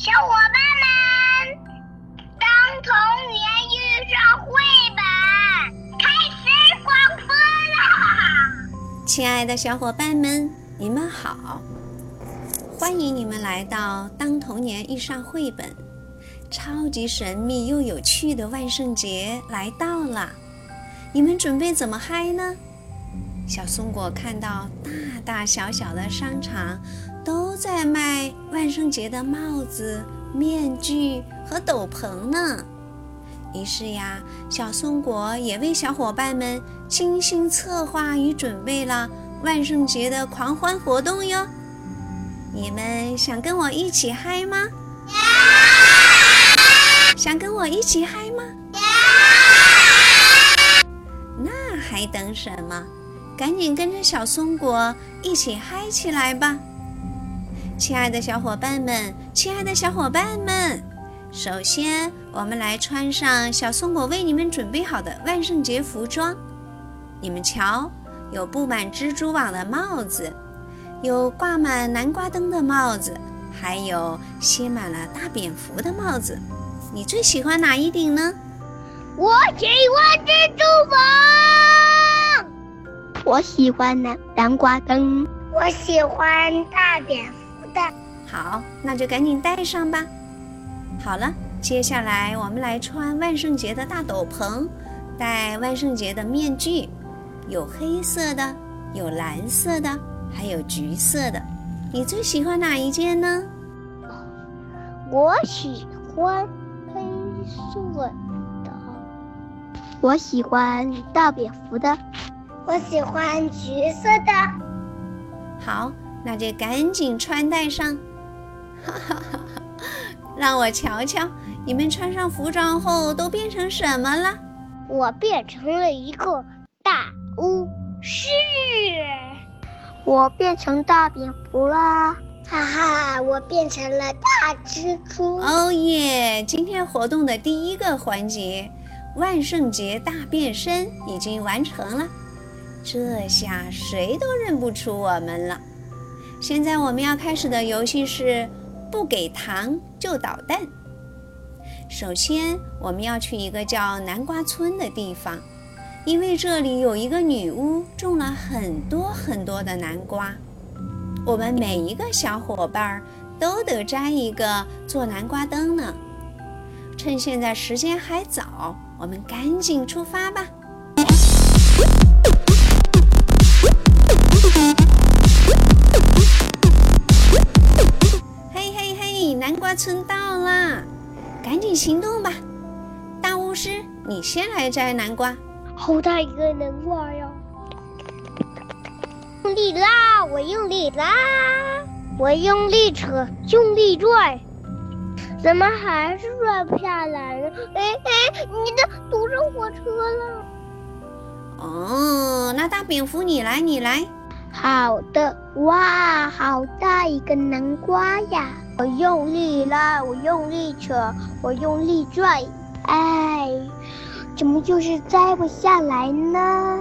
小伙伴们，当童年遇上绘本，开始广播啦！亲爱的小伙伴们，你们好，欢迎你们来到《当童年遇上绘本》。超级神秘又有趣的万圣节来到了，你们准备怎么嗨呢？小松果看到大大小小的商场都在卖万圣节的帽子、面具和斗篷呢。于是呀，小松果也为小伙伴们精心策划与准备了万圣节的狂欢活动哟。你们想跟我一起嗨吗？想跟我一起嗨吗？那还等什么？赶紧跟着小松果一起嗨起来吧！亲爱的小伙伴们，亲爱的小伙伴们，首先我们来穿上小松果为你们准备好的万圣节服装。你们瞧，有布满蜘蛛网的帽子，有挂满南瓜灯的帽子，还有歇满了大蝙蝠的帽子。你最喜欢哪一顶呢？我喜欢蜘蛛网。我喜欢南南瓜灯。我喜欢大蝙蝠的。好，那就赶紧戴上吧。好了，接下来我们来穿万圣节的大斗篷，戴万圣节的面具，有黑色的，有蓝色的，还有橘色的。你最喜欢哪一件呢？我喜欢。黑色的，我喜欢大蝙蝠的，我喜欢橘色的。好，那就赶紧穿戴上。哈哈哈哈！让我瞧瞧，你们穿上服装后都变成什么了？我变成了一个大巫师。我变成大蝙蝠啦。哈哈，我变成了大蜘蛛！哦耶！今天活动的第一个环节——万圣节大变身已经完成了，这下谁都认不出我们了。现在我们要开始的游戏是不给糖就捣蛋。首先，我们要去一个叫南瓜村的地方，因为这里有一个女巫种了很多很多的南瓜。我们每一个小伙伴都得摘一个做南瓜灯呢。趁现在时间还早，我们赶紧出发吧！嘿，南瓜村到了，赶紧行动吧！大巫师，你先来摘南瓜。好大一个南瓜呀！用力拉，我用力拉，我用力扯，用力拽，怎么还是拽不下来呢？哎哎，你的堵上火车了。哦，那大蝙蝠你来，你来。好的，哇，好大一个南瓜呀！我用力拉，我用力扯，我用力拽，哎，怎么就是摘不下来呢？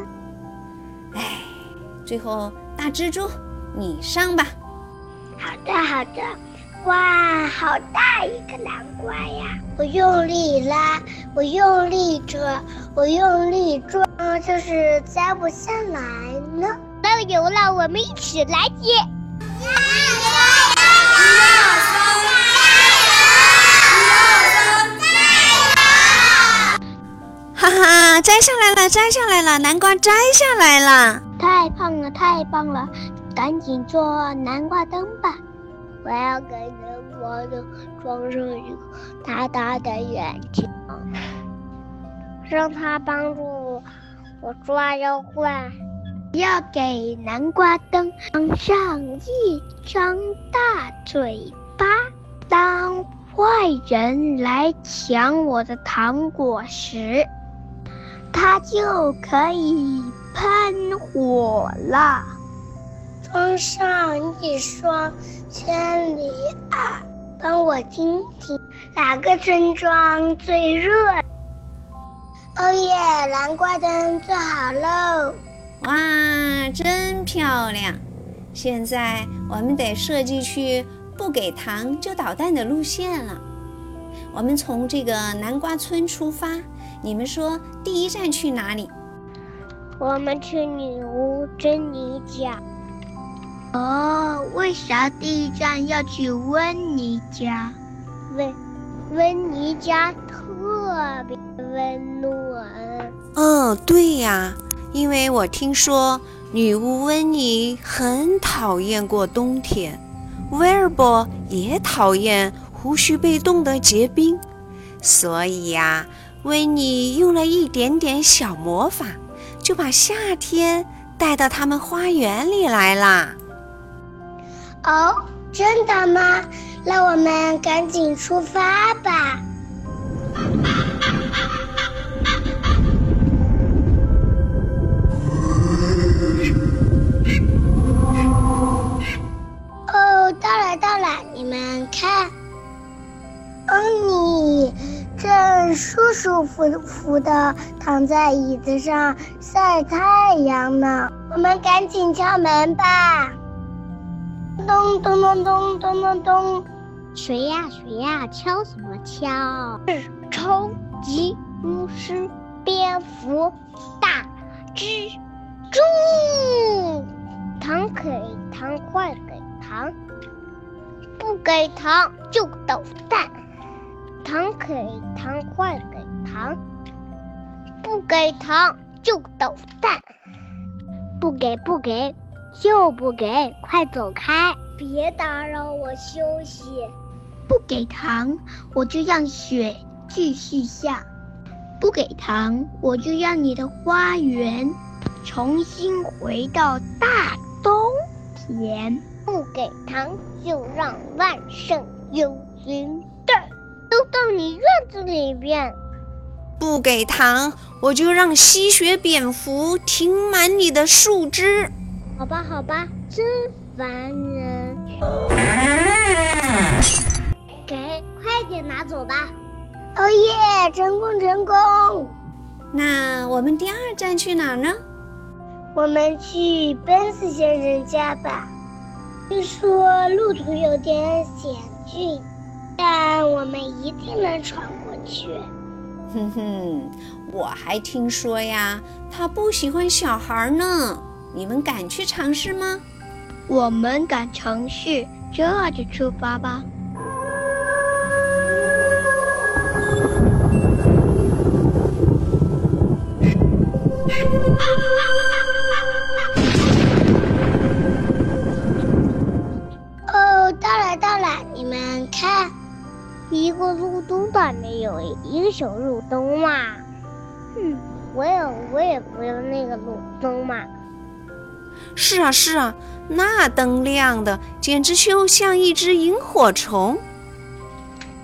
哎。最后，大蜘蛛，你上吧。好的，好的。哇，好大一个南瓜呀！我用力拉，我用力扯，我用力抓，就是摘不下来呢。加油了，我们一起来接。加油！哈哈，摘下来了，摘下来了，南瓜摘下来了。太棒了，太棒了！赶紧做南瓜灯吧！我要给南瓜灯装上一个大大的眼睛，让它帮助我抓妖怪。要给南瓜灯装上一张大嘴巴，当坏人来抢我的糖果时，它就可以。喷火了！装上一双千里耳，帮我听听哪个村庄最热。哦耶，南瓜灯做好喽！哇，真漂亮！现在我们得设计去不给糖就捣蛋的路线了。我们从这个南瓜村出发，你们说第一站去哪里？我们去女巫珍妮家。哦，为啥第一站要去温妮家？温温妮家特别温暖。嗯，对呀，因为我听说女巫温妮很讨厌过冬天，威尔伯也讨厌胡须被冻得结冰，所以呀，维尼用了一点点小魔法。就把夏天带到他们花园里来啦。哦，真的吗？那我们赶紧出发吧。哦，到了到了，你们看，恩妮正舒舒服服的躺在椅子上晒太阳呢。我们赶紧敲门吧！咚咚咚咚咚咚咚，谁呀谁呀？敲什么敲？是超级巫师蝙蝠大蜘蛛。糖给糖，快给糖！不给糖就捣蛋。糖给糖，快给糖！不给糖就捣蛋。不给不给就不给，快走开！别打扰我休息。不给糖，我就让雪继续下；不给糖，我就让你的花园重新回到大冬天。不给糖，就让万圣幽灵到你院子里边。不给糖，我就让吸血蝙蝠停满你的树枝。好吧，好吧，真烦人。给，快点拿走吧。哦耶，成功成功！那我们第二站去哪儿呢？我们去奔斯先生家吧。据说路途有点险峻，但我们一定能闯过去。哼哼，我还听说呀，他不喜欢小孩呢。你们敢去尝试吗？我们敢尝试，这就出发吧。哦，到了到了，你们看，一个路灯都没有，一个小路灯嘛。嗯，我也我也不要那个路灯嘛。是啊是啊，那灯亮的简直就像一只萤火虫。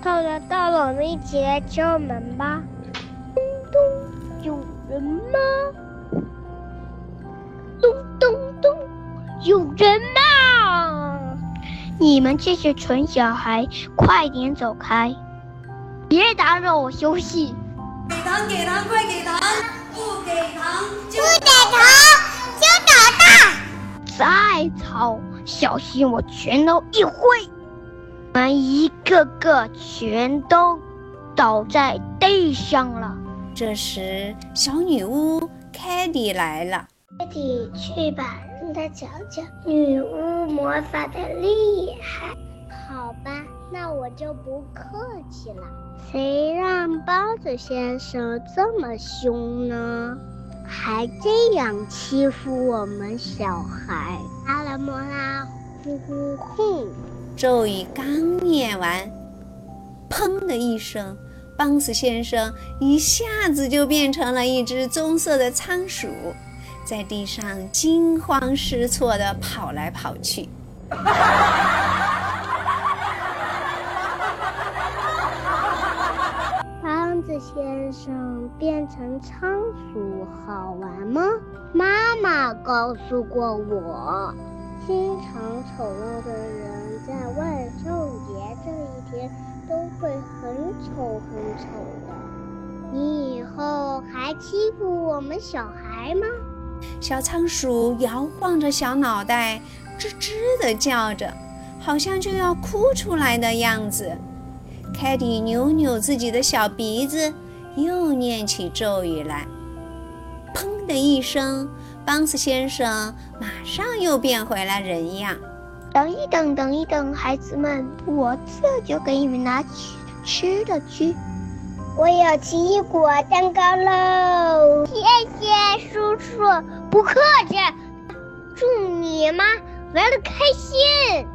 到了到了，我们一起来敲门吧。咚咚，有人吗？咚咚咚，有人呐！你们这些蠢小孩，快点走开，别打扰我休息。给糖给糖，快给糖！不给糖就不给糖就捣蛋！再吵，小心我拳头一挥，你们一个个全都倒在地上了。这时，小女巫凯蒂来了。凯蒂，去吧，让他瞧瞧女巫魔法的厉害。好吧，那我就不客气了。谁让包子先生这么凶呢？还这样欺负我们小孩！阿拉莫拉，呼呼呼！咒语刚念完，砰的一声，邦斯先生一下子就变成了一只棕色的仓鼠，在地上惊慌失措地跑来跑去。邦子先生变成仓鼠好玩吗？妈妈告诉过我，经常丑陋的人在万圣节这一天都会很丑很丑的。你以后还欺负我们小孩吗？小仓鼠摇晃着小脑袋，吱吱地叫着，好像就要哭出来的样子。凯蒂扭扭自己的小鼻子，又念起咒语来。砰的一声，邦斯先生马上又变回了人样。等一等，等一等，孩子们，我这就给你们拿去吃的去。我有奇异果蛋糕喽！谢谢叔叔，不客气。祝你们玩的开心。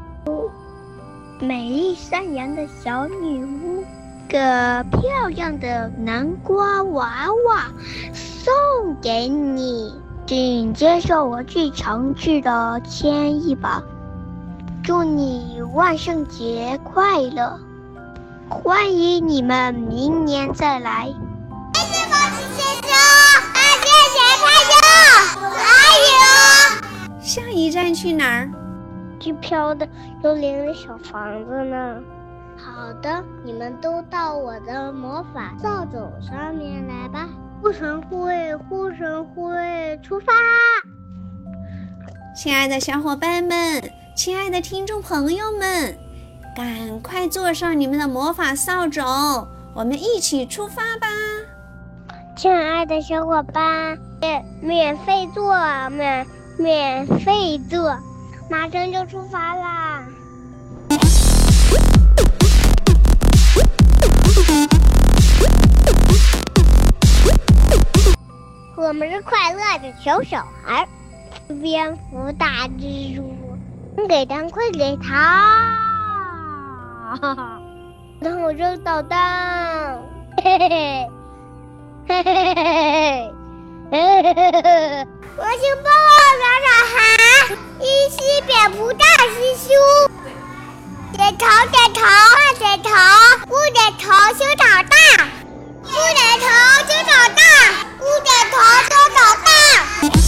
美丽善良的小女巫，个漂亮的南瓜娃娃送给你，请接受我最诚挚的歉意吧。祝你万圣节快乐！欢迎你们明年再来。谢谢毛主先生，啊，谢谢太阳，还有。下一站去哪儿？去飘的幽灵的小房子呢？好的，你们都到我的魔法扫帚上面来吧。护神护卫，护神护卫，出发！亲爱的小伙伴们，亲爱的听众朋友们，赶快坐上你们的魔法扫帚，我们一起出发吧！亲爱的小伙伴，免免费坐，免免费坐，马上就出发啦！我们是快乐的小小孩，蝙蝠、大蜘蛛，给糖，快给糖！哈哈，我扔导弹，嘿嘿，嘿嘿嘿嘿，嘿嘿嘿嘿。我姓包，叫小涵，你是蝙蝠大师兄，点头点头，点头不点头就长大，不点头就长大，不点头就长大。